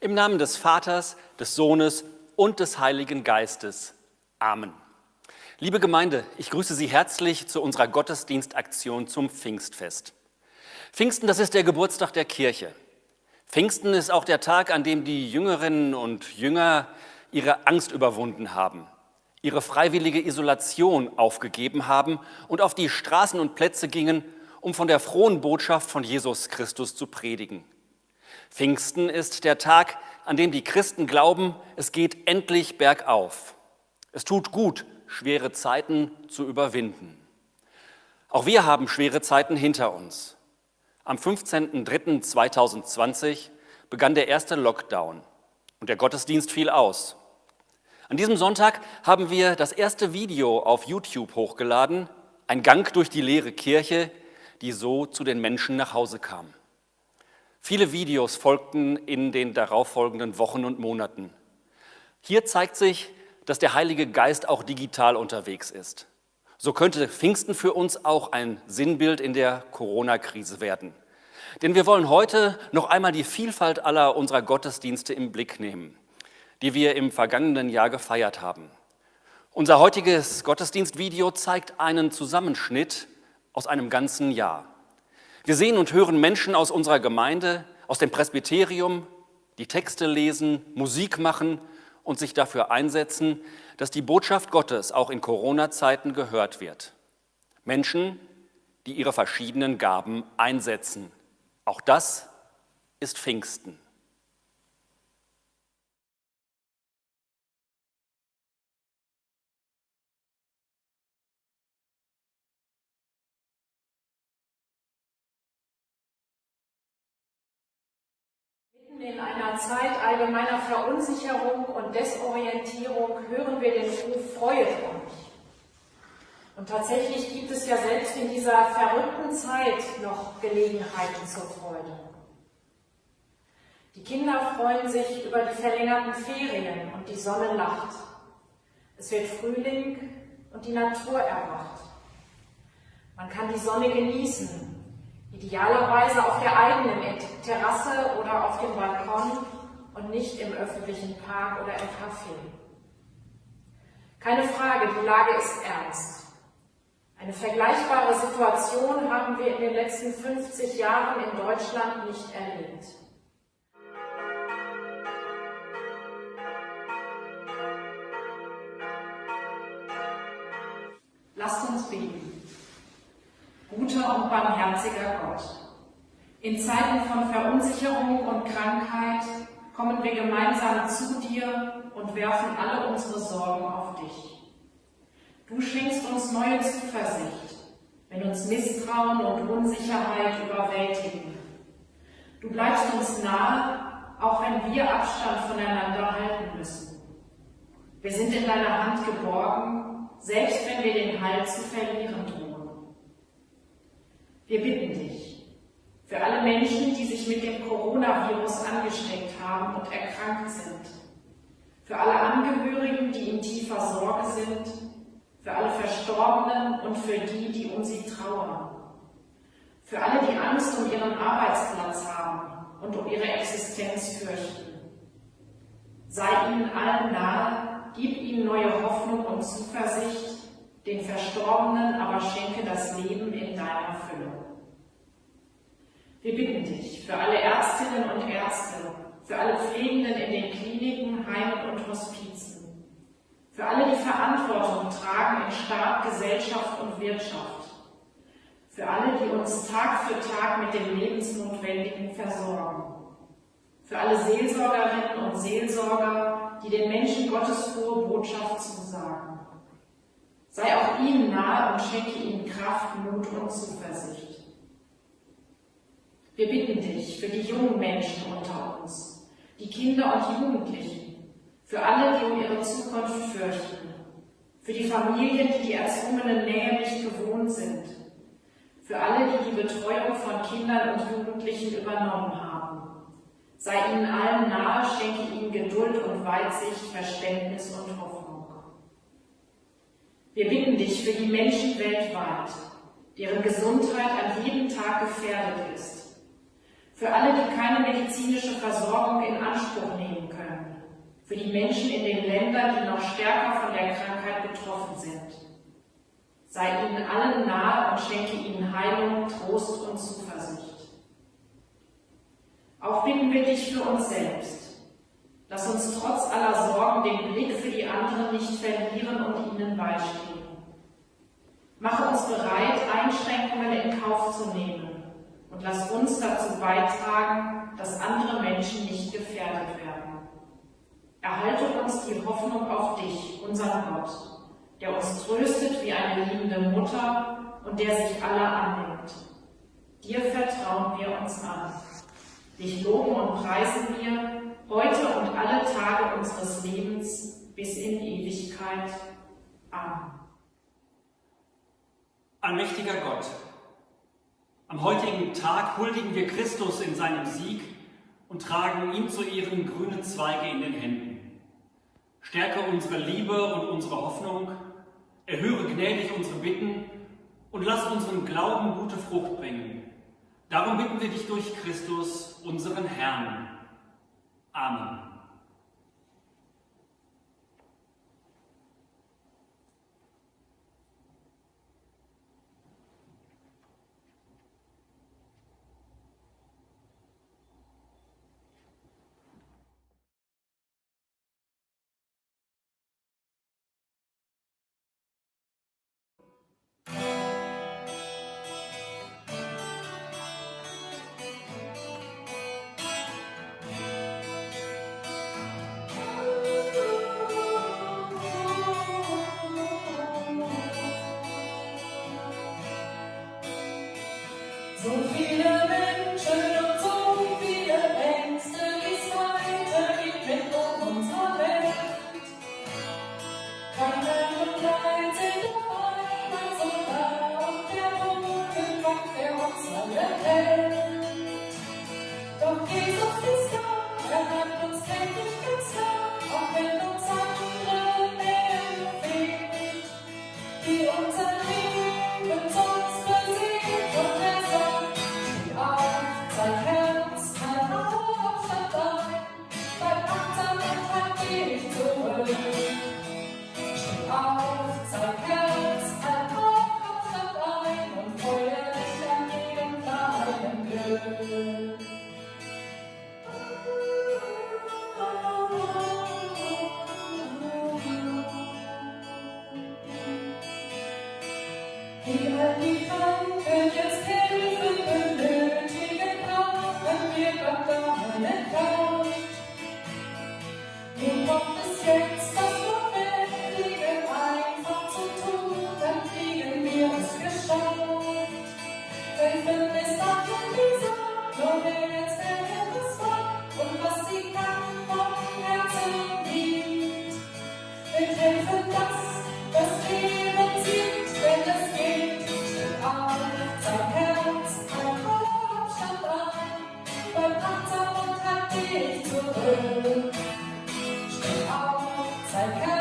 Im Namen des Vaters, des Sohnes und des Heiligen Geistes. Amen. Liebe Gemeinde, ich grüße Sie herzlich zu unserer Gottesdienstaktion zum Pfingstfest. Pfingsten, das ist der Geburtstag der Kirche. Pfingsten ist auch der Tag, an dem die Jüngerinnen und Jünger ihre Angst überwunden haben, ihre freiwillige Isolation aufgegeben haben und auf die Straßen und Plätze gingen, um von der frohen Botschaft von Jesus Christus zu predigen. Pfingsten ist der Tag, an dem die Christen glauben, es geht endlich bergauf. Es tut gut, schwere Zeiten zu überwinden. Auch wir haben schwere Zeiten hinter uns. Am 15.03.2020 begann der erste Lockdown und der Gottesdienst fiel aus. An diesem Sonntag haben wir das erste Video auf YouTube hochgeladen, ein Gang durch die leere Kirche, die so zu den Menschen nach Hause kam. Viele Videos folgten in den darauffolgenden Wochen und Monaten. Hier zeigt sich, dass der Heilige Geist auch digital unterwegs ist. So könnte Pfingsten für uns auch ein Sinnbild in der Corona-Krise werden. Denn wir wollen heute noch einmal die Vielfalt aller unserer Gottesdienste im Blick nehmen, die wir im vergangenen Jahr gefeiert haben. Unser heutiges Gottesdienstvideo zeigt einen Zusammenschnitt aus einem ganzen Jahr. Wir sehen und hören Menschen aus unserer Gemeinde, aus dem Presbyterium, die Texte lesen, Musik machen und sich dafür einsetzen, dass die Botschaft Gottes auch in Corona-Zeiten gehört wird. Menschen, die ihre verschiedenen Gaben einsetzen. Auch das ist Pfingsten. In einer Zeit allgemeiner Verunsicherung und Desorientierung hören wir den Ruf, freut euch. Und tatsächlich gibt es ja selbst in dieser verrückten Zeit noch Gelegenheiten zur Freude. Die Kinder freuen sich über die verlängerten Ferien und die Sonne lacht. Es wird Frühling und die Natur erwacht. Man kann die Sonne genießen Idealerweise auf der eigenen Terrasse oder auf dem Balkon und nicht im öffentlichen Park oder im Café. Keine Frage, die Lage ist ernst. Eine vergleichbare Situation haben wir in den letzten 50 Jahren in Deutschland nicht erlebt. Lasst uns beten guter und barmherziger Gott. In Zeiten von Verunsicherung und Krankheit kommen wir gemeinsam zu dir und werfen alle unsere Sorgen auf dich. Du schenkst uns neue Zuversicht, wenn uns Misstrauen und Unsicherheit überwältigen. Du bleibst uns nahe, auch wenn wir Abstand voneinander halten müssen. Wir sind in deiner Hand geborgen, selbst wenn wir den Halt zu verlieren drohen. Wir bitten dich für alle Menschen, die sich mit dem Coronavirus angesteckt haben und erkrankt sind, für alle Angehörigen, die in tiefer Sorge sind, für alle Verstorbenen und für die, die um sie trauern, für alle, die Angst um ihren Arbeitsplatz haben und um ihre Existenz fürchten. Sei ihnen allen nahe, gib ihnen neue Hoffnung und Zuversicht, den Verstorbenen aber schenke das Leben in deiner Fülle. Wir bitten dich für alle Ärztinnen und Ärzte, für alle Pflegenden in den Kliniken, Heimen und Hospizen, für alle, die Verantwortung tragen in Staat, Gesellschaft und Wirtschaft, für alle, die uns Tag für Tag mit dem Lebensnotwendigen versorgen, für alle Seelsorgerinnen und Seelsorger, die den Menschen Gottes frohe Botschaft zusagen Sei auch ihnen nahe und schenke ihnen Kraft, Mut und Zuversicht. Wir bitten dich für die jungen Menschen unter uns, die Kinder und Jugendlichen, für alle, die um ihre Zukunft fürchten, für die Familien, die die erzwungene Nähe nicht gewohnt sind, für alle, die die Betreuung von Kindern und Jugendlichen übernommen haben. Sei ihnen allen nahe, schenke ihnen Geduld und Weitsicht, Verständnis und Hoffnung. Wir bitten dich für die Menschen weltweit, deren Gesundheit an jedem Tag gefährdet ist. Für alle, die keine medizinische Versorgung in Anspruch für die Menschen in den Ländern, die noch stärker von der Krankheit betroffen sind. Sei ihnen allen nahe und schenke ihnen Heilung, Trost und Zuversicht. Auch bitten wir dich für uns selbst. Lass uns trotz aller Sorgen den Blick für die anderen nicht verlieren und ihnen beistehen. Mache uns bereit, Einschränkungen in Kauf zu nehmen und lass uns dazu beitragen, dass andere Menschen nicht gefährdet werden. Erhalte uns die Hoffnung auf dich, unseren Gott, der uns tröstet wie eine liebende Mutter und der sich aller annimmt. Dir vertrauen wir uns an. Dich loben und preisen wir heute und alle Tage unseres Lebens bis in Ewigkeit. Amen. Allmächtiger Gott, am heutigen Tag huldigen wir Christus in seinem Sieg und tragen ihm zu Ehren grüne Zweige in den Händen. Stärke unsere Liebe und unsere Hoffnung, erhöre gnädig unsere Bitten und lass unseren Glauben gute Frucht bringen. Darum bitten wir dich durch Christus, unseren Herrn. Amen. Doch Jesus ist da, er hat uns täglich ganz nah, auch wenn uns alle zur Welt. Steh auf, zeig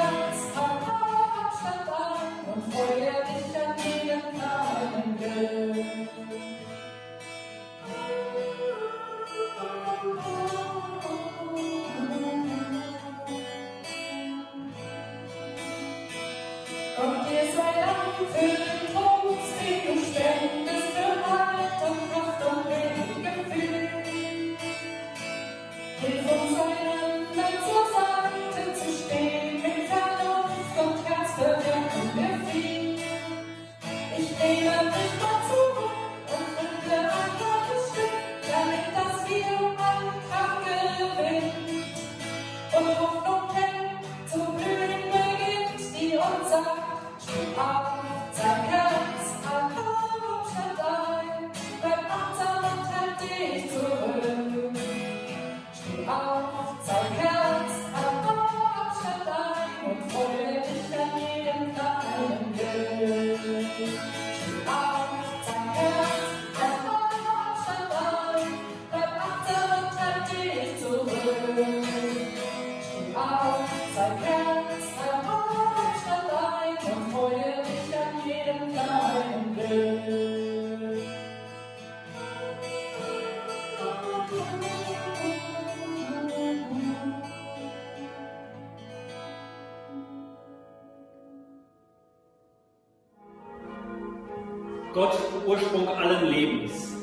Gott, Ursprung allen Lebens.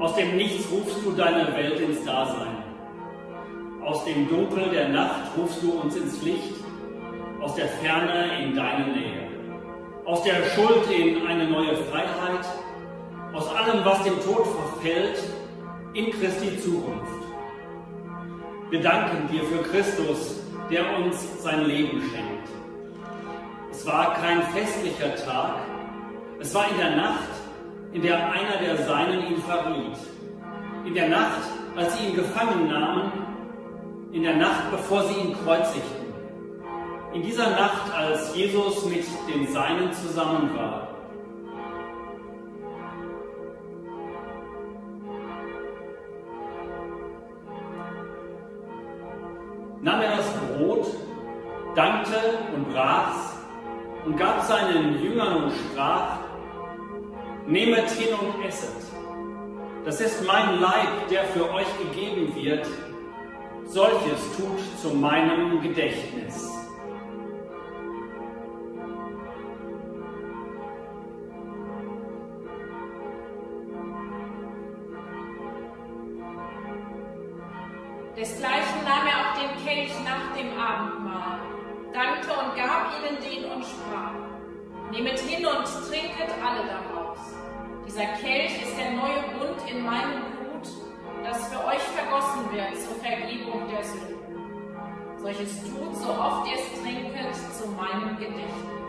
Aus dem Nichts rufst du deine Welt ins Dasein. Aus dem Dunkel der Nacht rufst du uns ins Licht, aus der Ferne in deine Nähe. Aus der Schuld in eine neue Freiheit, aus allem, was dem Tod verfällt, in Christi Zukunft. Wir danken dir für Christus, der uns sein Leben schenkt. Es war kein festlicher Tag, es war in der Nacht, in der einer der Seinen ihn verriet. In der Nacht, als sie ihn gefangen nahmen, in der Nacht, bevor sie ihn kreuzigten. In dieser Nacht, als Jesus mit den Seinen zusammen war. nahm er das Brot, dankte und brach's und gab seinen Jüngern und sprach, Nehmet hin und esset. Das ist mein Leib, der für euch gegeben wird. Solches tut zu meinem Gedächtnis. Desgleichen nahm er auch den Kelch nach dem Abendmahl, dankte und gab ihnen den und sprach, Nehmet hin und trinket alle daraus. Dieser Kelch ist der neue Bund in meinem Blut, das für euch vergossen wird zur Vergebung der Sünden. Solches tut, so oft ihr es trinket, zu meinem Gedächtnis.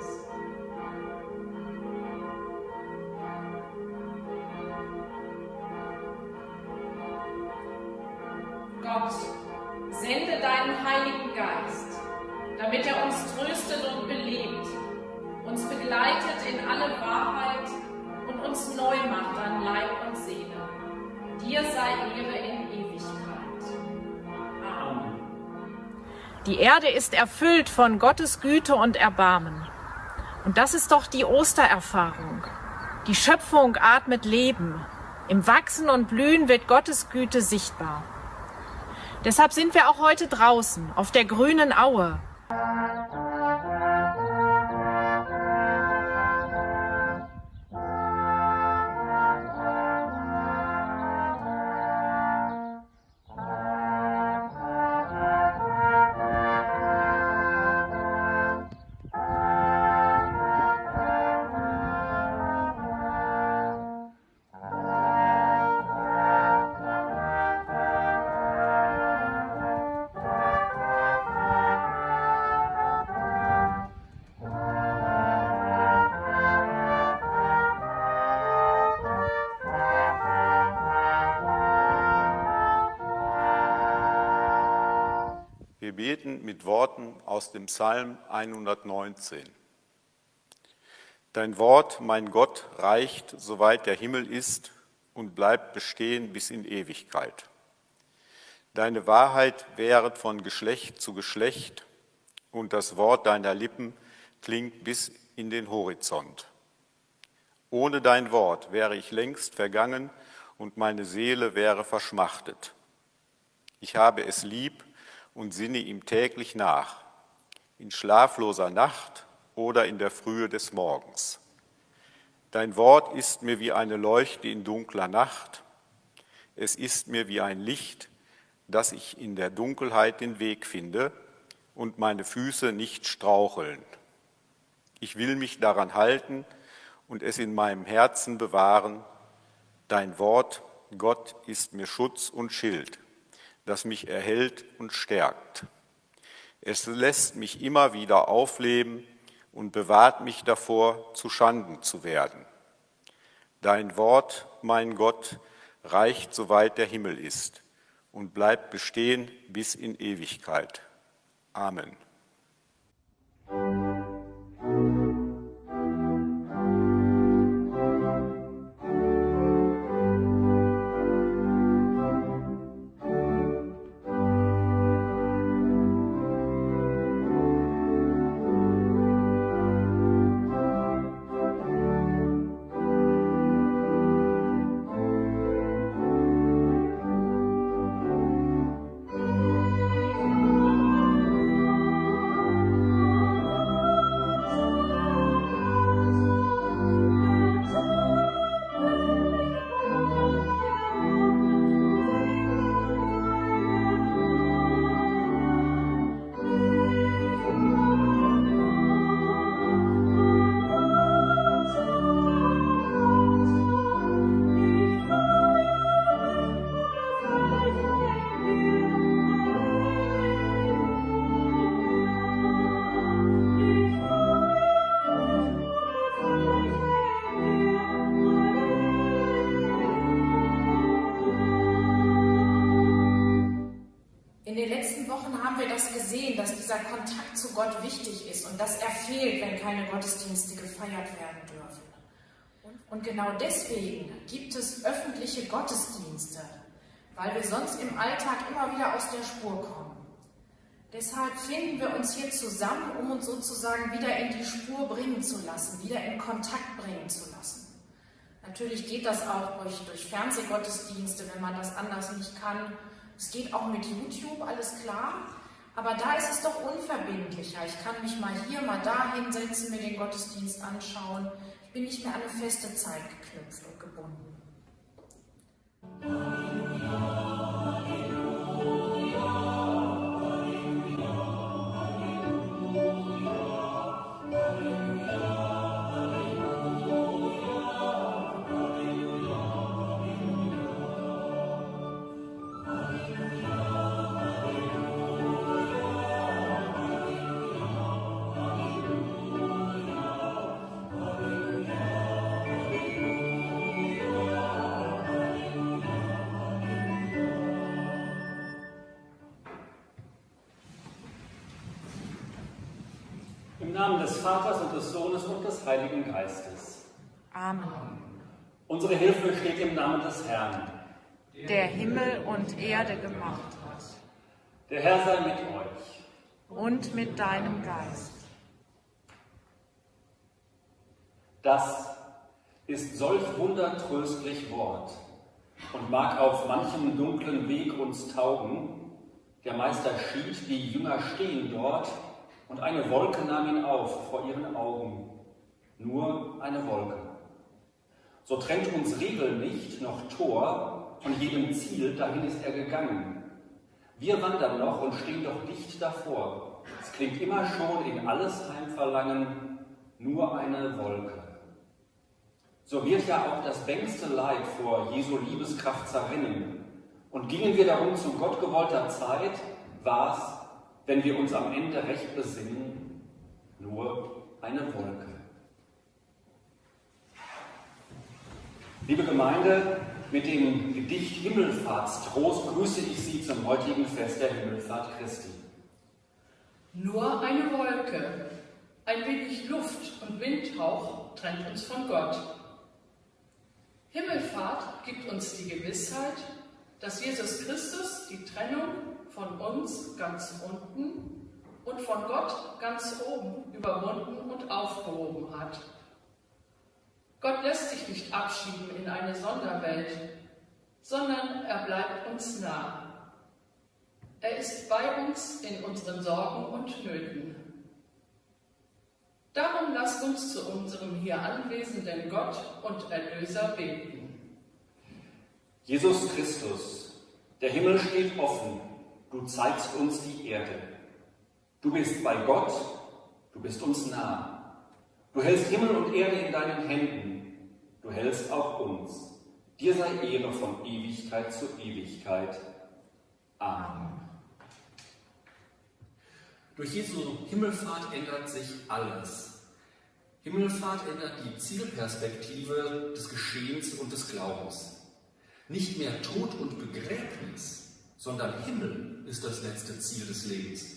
Die Erde ist erfüllt von Gottes Güte und Erbarmen. Und das ist doch die Ostererfahrung. Die Schöpfung atmet Leben. Im Wachsen und Blühen wird Gottes Güte sichtbar. Deshalb sind wir auch heute draußen auf der grünen Aue beten mit Worten aus dem Psalm 119. Dein Wort, mein Gott, reicht, soweit der Himmel ist und bleibt bestehen bis in Ewigkeit. Deine Wahrheit währet von Geschlecht zu Geschlecht und das Wort deiner Lippen klingt bis in den Horizont. Ohne dein Wort wäre ich längst vergangen und meine Seele wäre verschmachtet. Ich habe es lieb, und sinne ihm täglich nach, in schlafloser Nacht oder in der Frühe des Morgens. Dein Wort ist mir wie eine Leuchte in dunkler Nacht. Es ist mir wie ein Licht, dass ich in der Dunkelheit den Weg finde und meine Füße nicht straucheln. Ich will mich daran halten und es in meinem Herzen bewahren. Dein Wort, Gott, ist mir Schutz und Schild das mich erhält und stärkt. Es lässt mich immer wieder aufleben und bewahrt mich davor, zu Schanden zu werden. Dein Wort, mein Gott, reicht soweit der Himmel ist und bleibt bestehen bis in Ewigkeit. Amen. Gott wichtig ist und dass er fehlt, wenn keine Gottesdienste gefeiert werden dürfen. Und genau deswegen gibt es öffentliche Gottesdienste, weil wir sonst im Alltag immer wieder aus der Spur kommen. Deshalb finden wir uns hier zusammen, um uns sozusagen wieder in die Spur bringen zu lassen, wieder in Kontakt bringen zu lassen. Natürlich geht das auch durch, durch Fernsehgottesdienste, wenn man das anders nicht kann. Es geht auch mit YouTube, alles klar. Aber da ist es doch unverbindlicher. Ich kann mich mal hier, mal da hinsetzen, mir den Gottesdienst anschauen. Ich bin nicht mehr an eine feste Zeit geknüpft und gebunden. Namen des Vaters und des Sohnes und des Heiligen Geistes. Amen. Unsere Hilfe steht im Namen des Herrn, der Himmel und Erde gemacht hat. Der Herr sei mit euch. Und mit deinem Geist. Das ist solch wundertröstlich Wort und mag auf manchem dunklen Weg uns taugen. Der Meister schied, die Jünger stehen dort und eine Wolke nahm ihn auf vor ihren Augen. Nur eine Wolke. So trennt uns Regel nicht, noch Tor, von jedem Ziel, dahin ist er gegangen. Wir wandern noch und stehen doch dicht davor. Es klingt immer schon in alles Heimverlangen, nur eine Wolke. So wird ja auch das bängste Leid vor Jesu Liebeskraft zerrinnen. Und gingen wir darum zu Gott gewollter Zeit, war's wenn wir uns am Ende recht besinnen, nur eine Wolke. Liebe Gemeinde, mit dem Gedicht Himmelfahrtstrost grüße ich Sie zum heutigen Fest der Himmelfahrt Christi. Nur eine Wolke, ein wenig Luft und Windhauch trennt uns von Gott. Himmelfahrt gibt uns die Gewissheit, dass Jesus Christus die Trennung von uns ganz unten und von Gott ganz oben überwunden und aufgehoben hat. Gott lässt sich nicht abschieben in eine Sonderwelt, sondern er bleibt uns nah. Er ist bei uns in unseren Sorgen und Nöten. Darum lasst uns zu unserem hier anwesenden Gott und Erlöser beten. Jesus Christus, der Himmel steht offen du zeigst uns die Erde. Du bist bei Gott, du bist uns nah. Du hältst Himmel und Erde in deinen Händen, du hältst auch uns. Dir sei Ehre von Ewigkeit zu Ewigkeit. Amen. Durch Jesu Himmelfahrt ändert sich alles. Himmelfahrt ändert die Zielperspektive des Geschehens und des Glaubens. Nicht mehr Tod und Begräbnis, sondern Himmel ist das letzte Ziel des Lebens.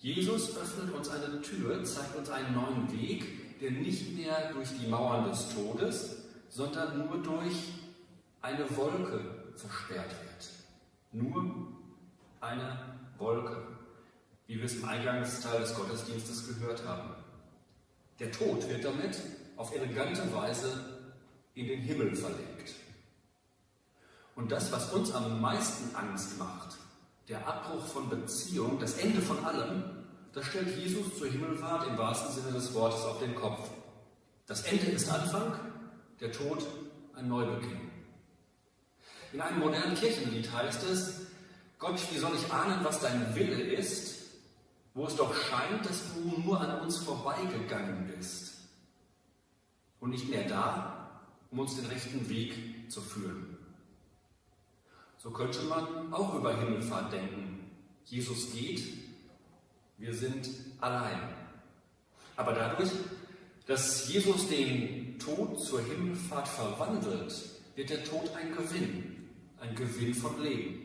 Jesus öffnet uns eine Tür, zeigt uns einen neuen Weg, der nicht mehr durch die Mauern des Todes, sondern nur durch eine Wolke versperrt wird. Nur eine Wolke, wie wir es im Eingangsteil des Gottesdienstes gehört haben. Der Tod wird damit auf elegante Weise in den Himmel verlegt. Und das, was uns am meisten Angst macht, der Abbruch von Beziehung, das Ende von allem, das stellt Jesus zur Himmelfahrt im wahrsten Sinne des Wortes auf den Kopf. Das Ende ist Anfang, der Tod ein Neubeginn. In einem modernen Kirchenlied heißt es, Gott, wie soll ich ahnen, was dein Wille ist, wo es doch scheint, dass du nur an uns vorbeigegangen bist und nicht mehr da, um uns den rechten Weg zu führen. So könnte man auch über Himmelfahrt denken. Jesus geht, wir sind allein. Aber dadurch, dass Jesus den Tod zur Himmelfahrt verwandelt, wird der Tod ein Gewinn, ein Gewinn von Leben.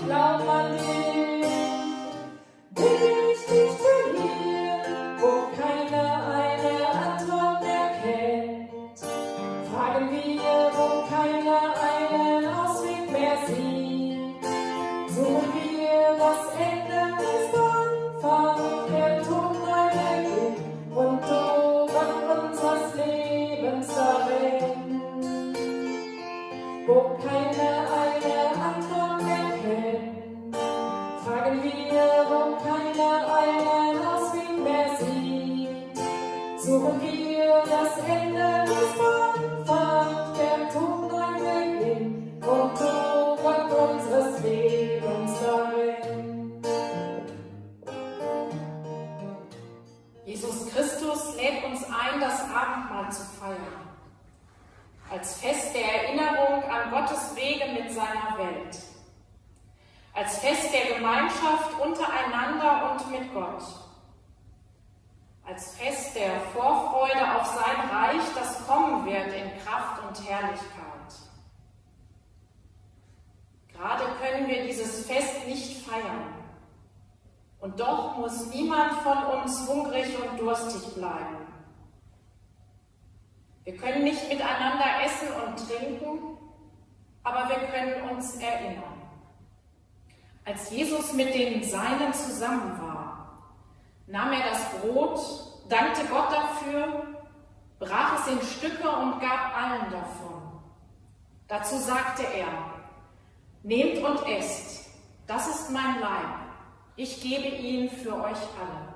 Und aber wir können uns erinnern. Als Jesus mit den Seinen zusammen war, nahm er das Brot, dankte Gott dafür, brach es in Stücke und gab allen davon. Dazu sagte er, nehmt und esst, das ist mein Leib ich gebe ihn für euch alle.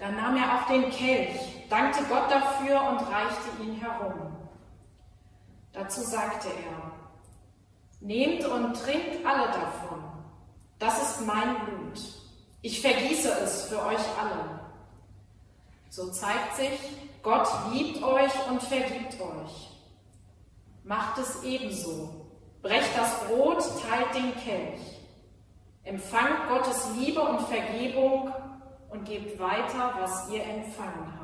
Dann nahm er auch den Kelch, dankte Gott dafür und reichte ihn herum. Dazu sagte er, Nehmt und trinkt alle davon, das ist mein Blut. Ich vergieße es für euch alle. So zeigt sich, Gott liebt euch und vergibt euch. Macht es ebenso. Brecht das Brot, teilt den Kelch. Empfangt Gottes Liebe und Vergebung und gebt weiter, was ihr empfangen habt.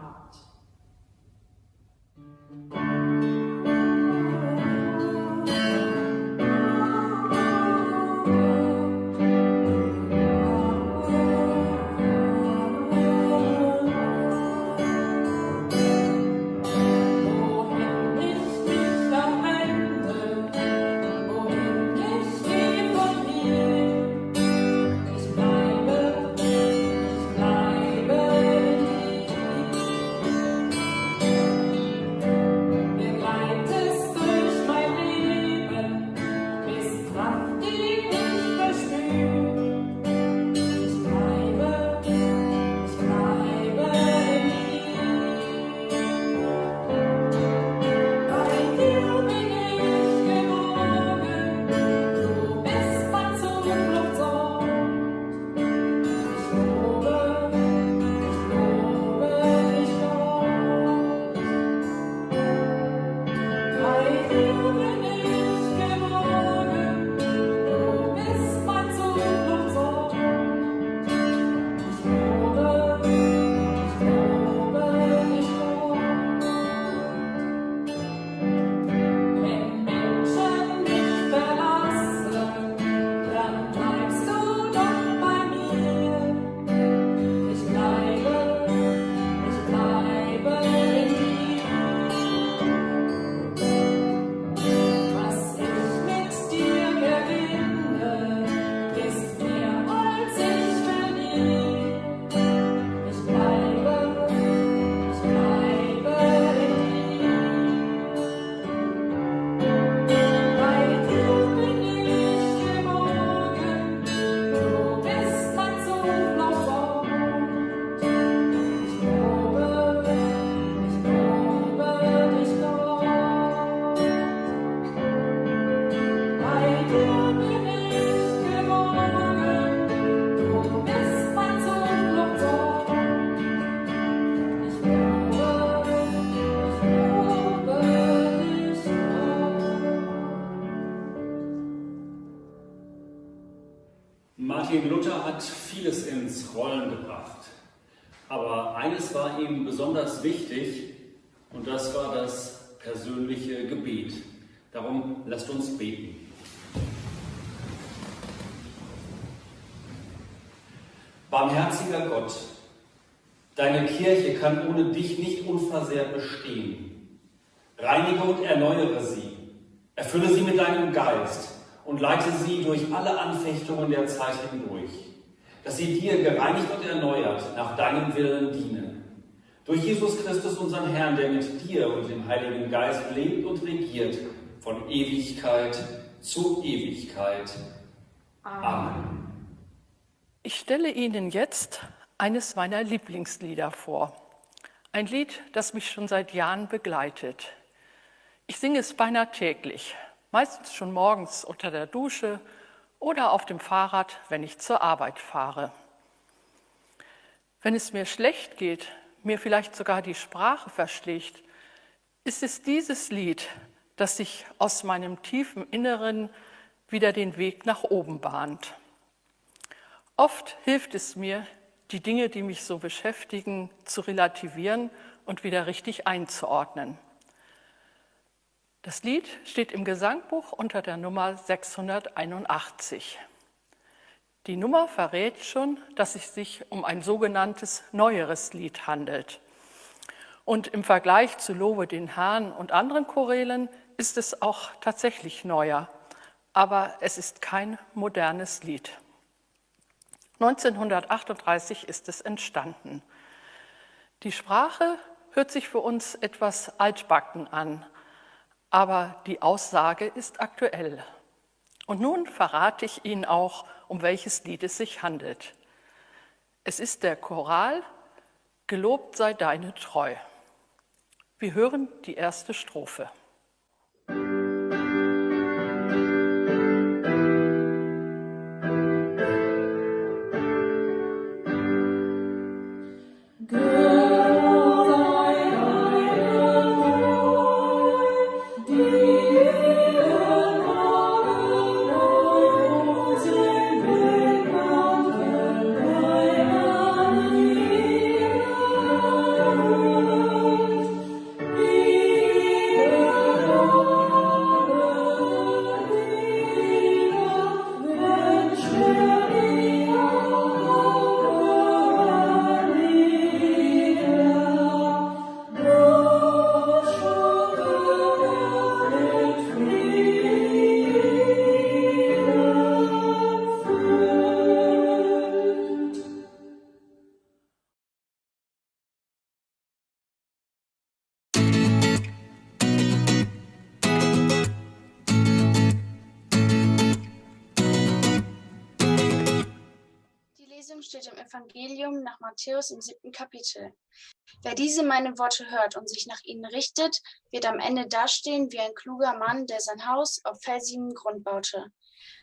Anfechtungen der Zeit hindurch, dass sie dir gereinigt und erneuert nach deinem Willen dienen. Durch Jesus Christus, unseren Herrn, der mit dir und dem Heiligen Geist lebt und regiert, von Ewigkeit zu Ewigkeit. Amen. Ich stelle Ihnen jetzt eines meiner Lieblingslieder vor. Ein Lied, das mich schon seit Jahren begleitet. Ich singe es beinahe täglich, meistens schon morgens unter der Dusche oder auf dem Fahrrad, wenn ich zur Arbeit fahre. Wenn es mir schlecht geht, mir vielleicht sogar die Sprache verschlägt, ist es dieses Lied, das sich aus meinem tiefen Inneren wieder den Weg nach oben bahnt. Oft hilft es mir, die Dinge, die mich so beschäftigen, zu relativieren und wieder richtig einzuordnen. Das Lied steht im Gesangbuch unter der Nummer 681. Die Nummer verrät schon, dass es sich um ein sogenanntes neueres Lied handelt. Und im Vergleich zu Lobe den Herrn und anderen Chorälen ist es auch tatsächlich neuer, aber es ist kein modernes Lied. 1938 ist es entstanden. Die Sprache hört sich für uns etwas altbacken an, aber die Aussage ist aktuell. Und nun verrate ich Ihnen auch, um welches Lied es sich handelt. Es ist der Choral Gelobt sei deine Treu. Wir hören die erste Strophe. Matthäus im siebten Kapitel. Wer diese meine Worte hört und sich nach ihnen richtet, wird am Ende dastehen wie ein kluger Mann, der sein Haus auf felsigen Grund baute.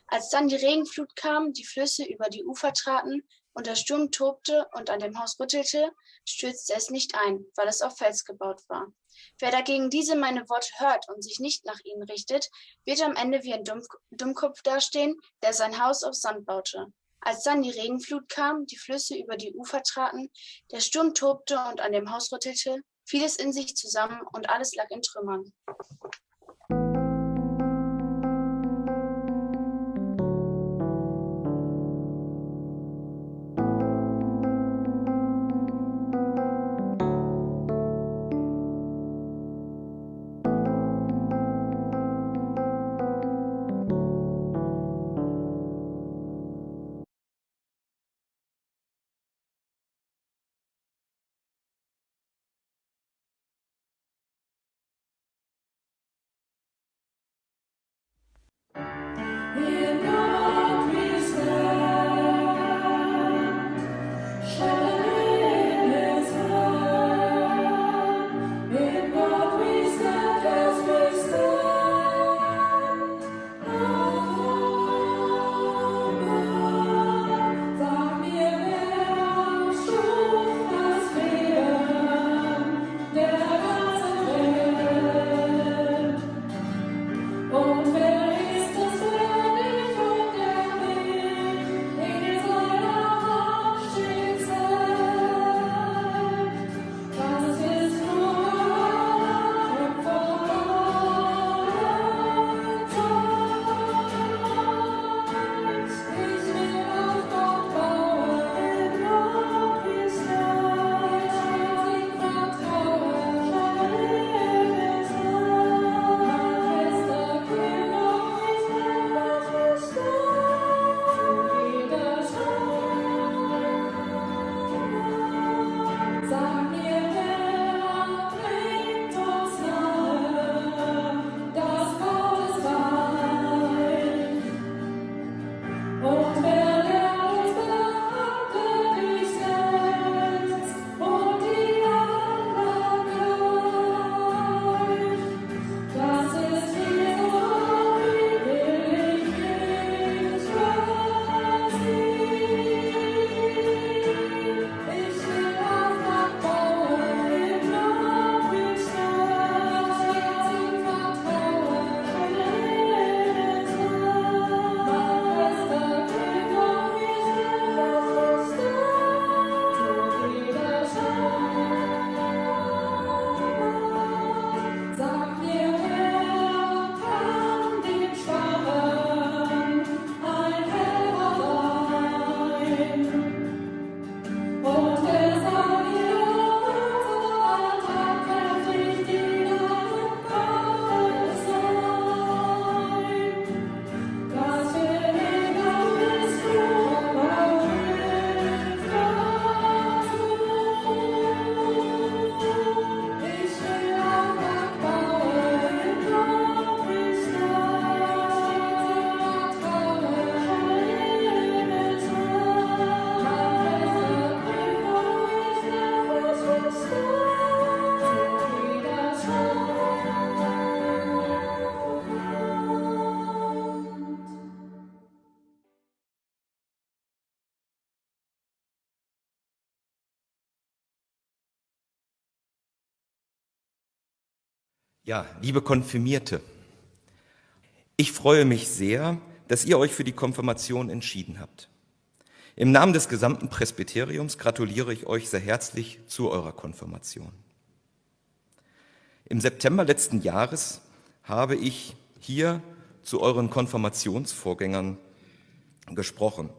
Als dann die Regenflut kam, die Flüsse über die Ufer traten und der Sturm tobte und an dem Haus rüttelte, stürzte es nicht ein, weil es auf Fels gebaut war. Wer dagegen diese meine Worte hört und sich nicht nach ihnen richtet, wird am Ende wie ein Dummkopf dastehen, der sein Haus auf Sand baute. Als dann die Regenflut kam, die Flüsse über die Ufer traten, der Sturm tobte und an dem Haus rüttelte, fiel es in sich zusammen und alles lag in Trümmern. Ja, liebe Konfirmierte, ich freue mich sehr, dass ihr euch für die Konfirmation entschieden habt. Im Namen des gesamten Presbyteriums gratuliere ich euch sehr herzlich zu eurer Konfirmation. Im September letzten Jahres habe ich hier zu euren Konfirmationsvorgängern gesprochen.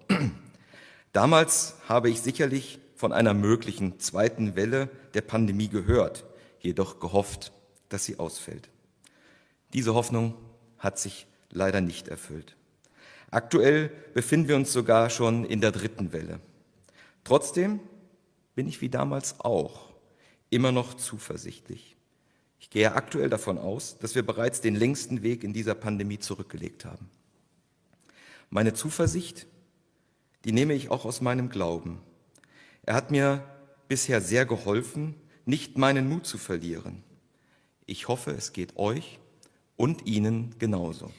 Damals habe ich sicherlich von einer möglichen zweiten Welle der Pandemie gehört, jedoch gehofft, dass sie ausfällt. Diese Hoffnung hat sich leider nicht erfüllt. Aktuell befinden wir uns sogar schon in der dritten Welle. Trotzdem bin ich wie damals auch immer noch zuversichtlich. Ich gehe aktuell davon aus, dass wir bereits den längsten Weg in dieser Pandemie zurückgelegt haben. Meine Zuversicht, die nehme ich auch aus meinem Glauben. Er hat mir bisher sehr geholfen, nicht meinen Mut zu verlieren. Ich hoffe, es geht euch und Ihnen genauso.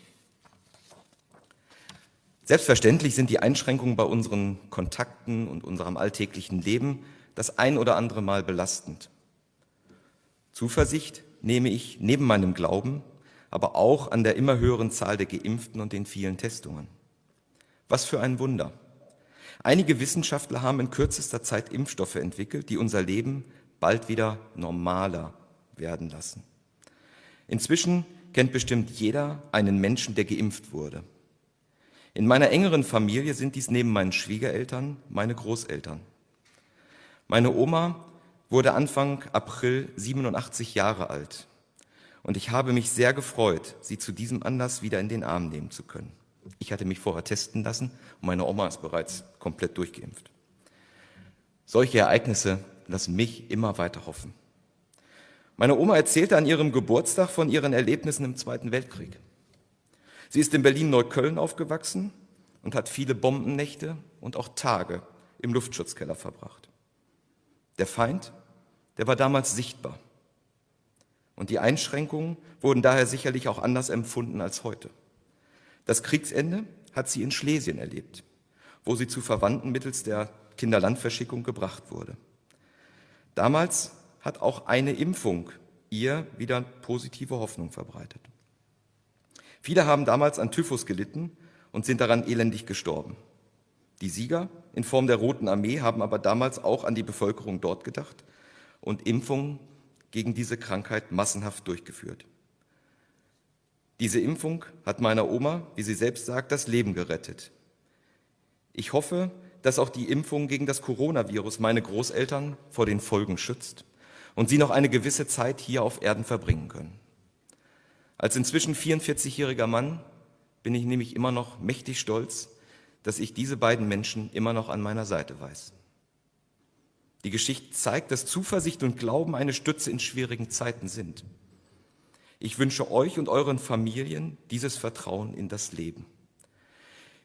Selbstverständlich sind die Einschränkungen bei unseren Kontakten und unserem alltäglichen Leben das ein oder andere Mal belastend. Zuversicht nehme ich neben meinem Glauben aber auch an der immer höheren Zahl der Geimpften und den vielen Testungen. Was für ein Wunder. Einige Wissenschaftler haben in kürzester Zeit Impfstoffe entwickelt, die unser Leben bald wieder normaler werden lassen. Inzwischen kennt bestimmt jeder einen Menschen, der geimpft wurde. In meiner engeren Familie sind dies neben meinen Schwiegereltern meine Großeltern. Meine Oma wurde Anfang April 87 Jahre alt und ich habe mich sehr gefreut, sie zu diesem Anlass wieder in den Arm nehmen zu können. Ich hatte mich vorher testen lassen und meine Oma ist bereits komplett durchgeimpft. Solche Ereignisse lassen mich immer weiter hoffen. Meine Oma erzählte an ihrem Geburtstag von ihren Erlebnissen im Zweiten Weltkrieg. Sie ist in Berlin-Neukölln aufgewachsen und hat viele Bombennächte und auch Tage im Luftschutzkeller verbracht. Der Feind, der war damals sichtbar. Und die Einschränkungen wurden daher sicherlich auch anders empfunden als heute. Das Kriegsende hat sie in Schlesien erlebt, wo sie zu Verwandten mittels der Kinderlandverschickung gebracht wurde. Damals hat auch eine Impfung ihr wieder positive Hoffnung verbreitet. Viele haben damals an Typhus gelitten und sind daran elendig gestorben. Die Sieger in Form der Roten Armee haben aber damals auch an die Bevölkerung dort gedacht und Impfungen gegen diese Krankheit massenhaft durchgeführt. Diese Impfung hat meiner Oma, wie sie selbst sagt, das Leben gerettet. Ich hoffe, dass auch die Impfung gegen das Coronavirus meine Großeltern vor den Folgen schützt und sie noch eine gewisse Zeit hier auf Erden verbringen können. Als inzwischen 44-jähriger Mann bin ich nämlich immer noch mächtig stolz, dass ich diese beiden Menschen immer noch an meiner Seite weiß. Die Geschichte zeigt, dass Zuversicht und Glauben eine Stütze in schwierigen Zeiten sind. Ich wünsche euch und euren Familien dieses Vertrauen in das Leben.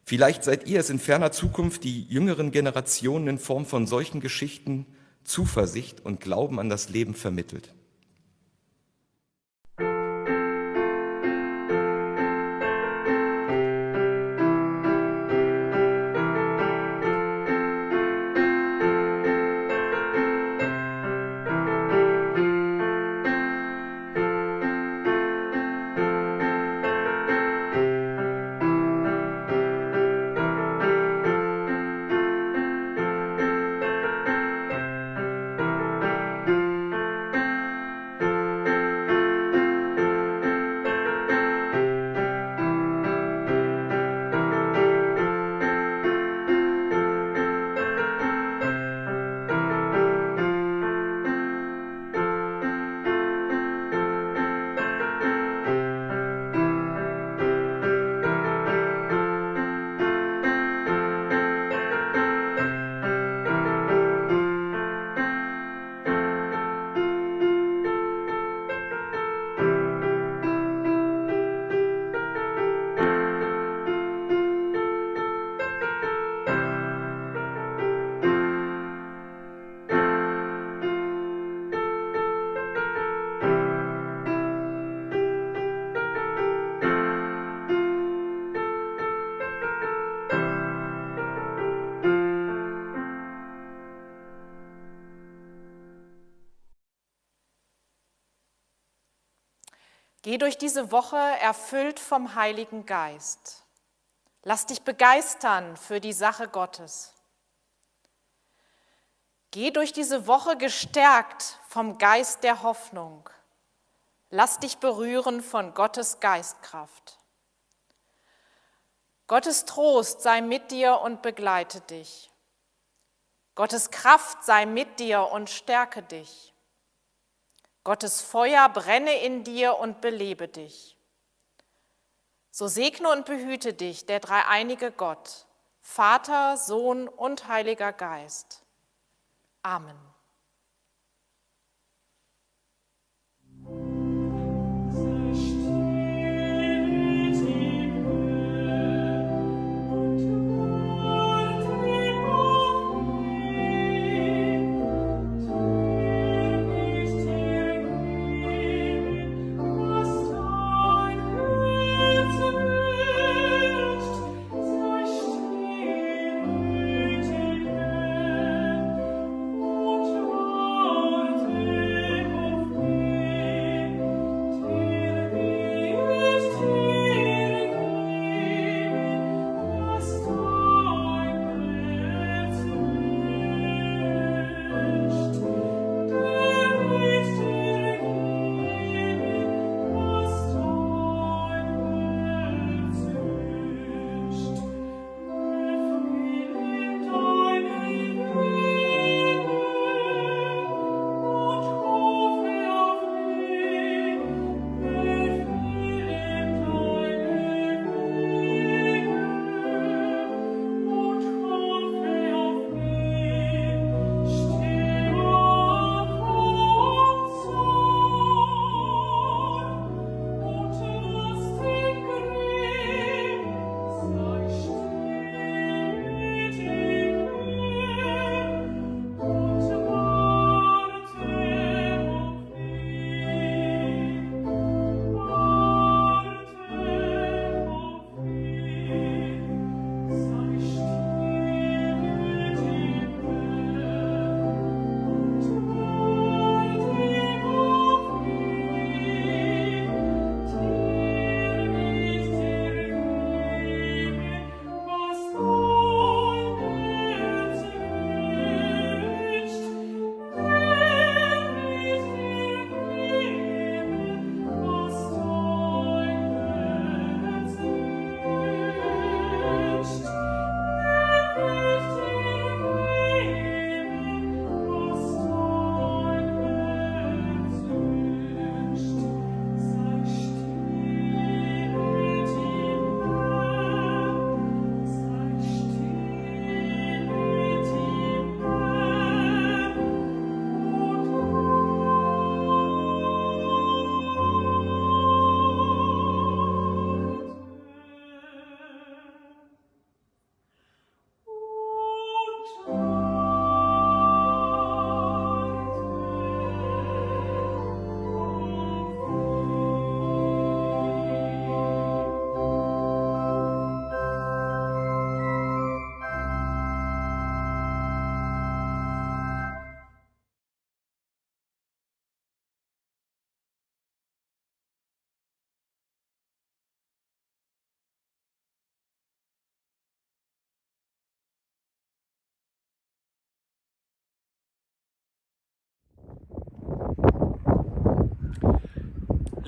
Vielleicht seid ihr es in ferner Zukunft, die jüngeren Generationen in Form von solchen Geschichten Zuversicht und Glauben an das Leben vermittelt. Geh durch diese Woche erfüllt vom Heiligen Geist. Lass dich begeistern für die Sache Gottes. Geh durch diese Woche gestärkt vom Geist der Hoffnung. Lass dich berühren von Gottes Geistkraft. Gottes Trost sei mit dir und begleite dich. Gottes Kraft sei mit dir und stärke dich. Gottes Feuer brenne in dir und belebe dich. So segne und behüte dich der dreieinige Gott, Vater, Sohn und Heiliger Geist. Amen.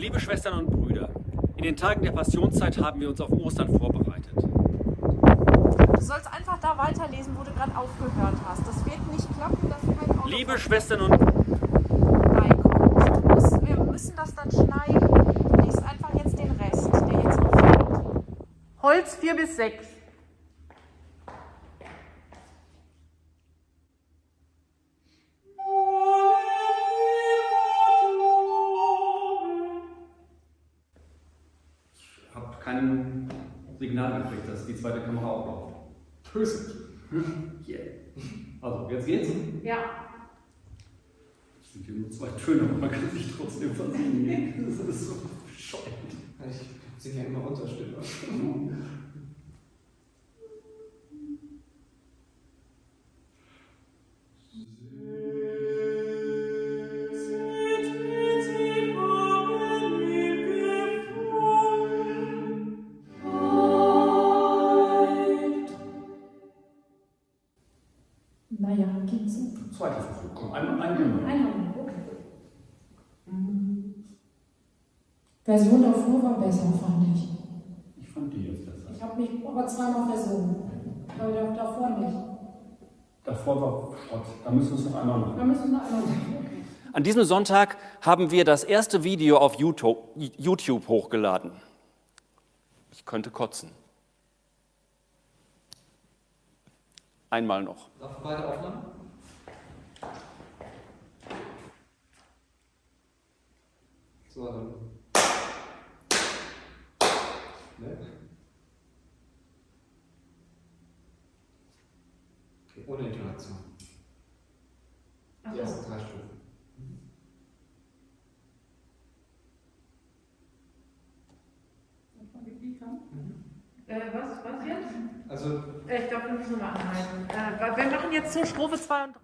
Liebe Schwestern und Brüder, in den Tagen der Passionszeit haben wir uns auf Ostern vorbereitet. Du sollst einfach da weiterlesen, wo du gerade aufgehört hast. Das wird nicht klappen, dass kein Auto Liebe Schwestern und Nein, komm, du musst, wir müssen das dann schneiden. Du liest einfach jetzt den Rest, der jetzt noch fehlt. Holz 4 bis 6. Signal gekriegt, dass die zweite Kamera auch läuft. Böse. Yeah. Also, jetzt geht's. Ja. Es sind hier nur zwei Töne, aber man kann sich trotzdem versehen. Das ist so bescheuert. Ich singe ja immer Unterstimme. Version davor war besser, fand ich. Ich fand die jetzt besser. Ich habe mich aber zweimal versungen. Aber da- davor nicht. Davor war Schrott. Da müssen wir es noch einmal Da machen. müssen wir noch einmal sagen. Okay. An diesem Sonntag haben wir das erste Video auf YouTube hochgeladen. Ich könnte kotzen. Einmal noch. Laufen beide Aufnahmen? So, dann. Ne? Okay, ohne Intonation. Die ersten drei Stufen. Mhm. Mhm. Äh, was, was jetzt? Also, äh, ich glaube, wir müssen mal anhalten. Äh, wir machen jetzt zur Strophe 2 und 3.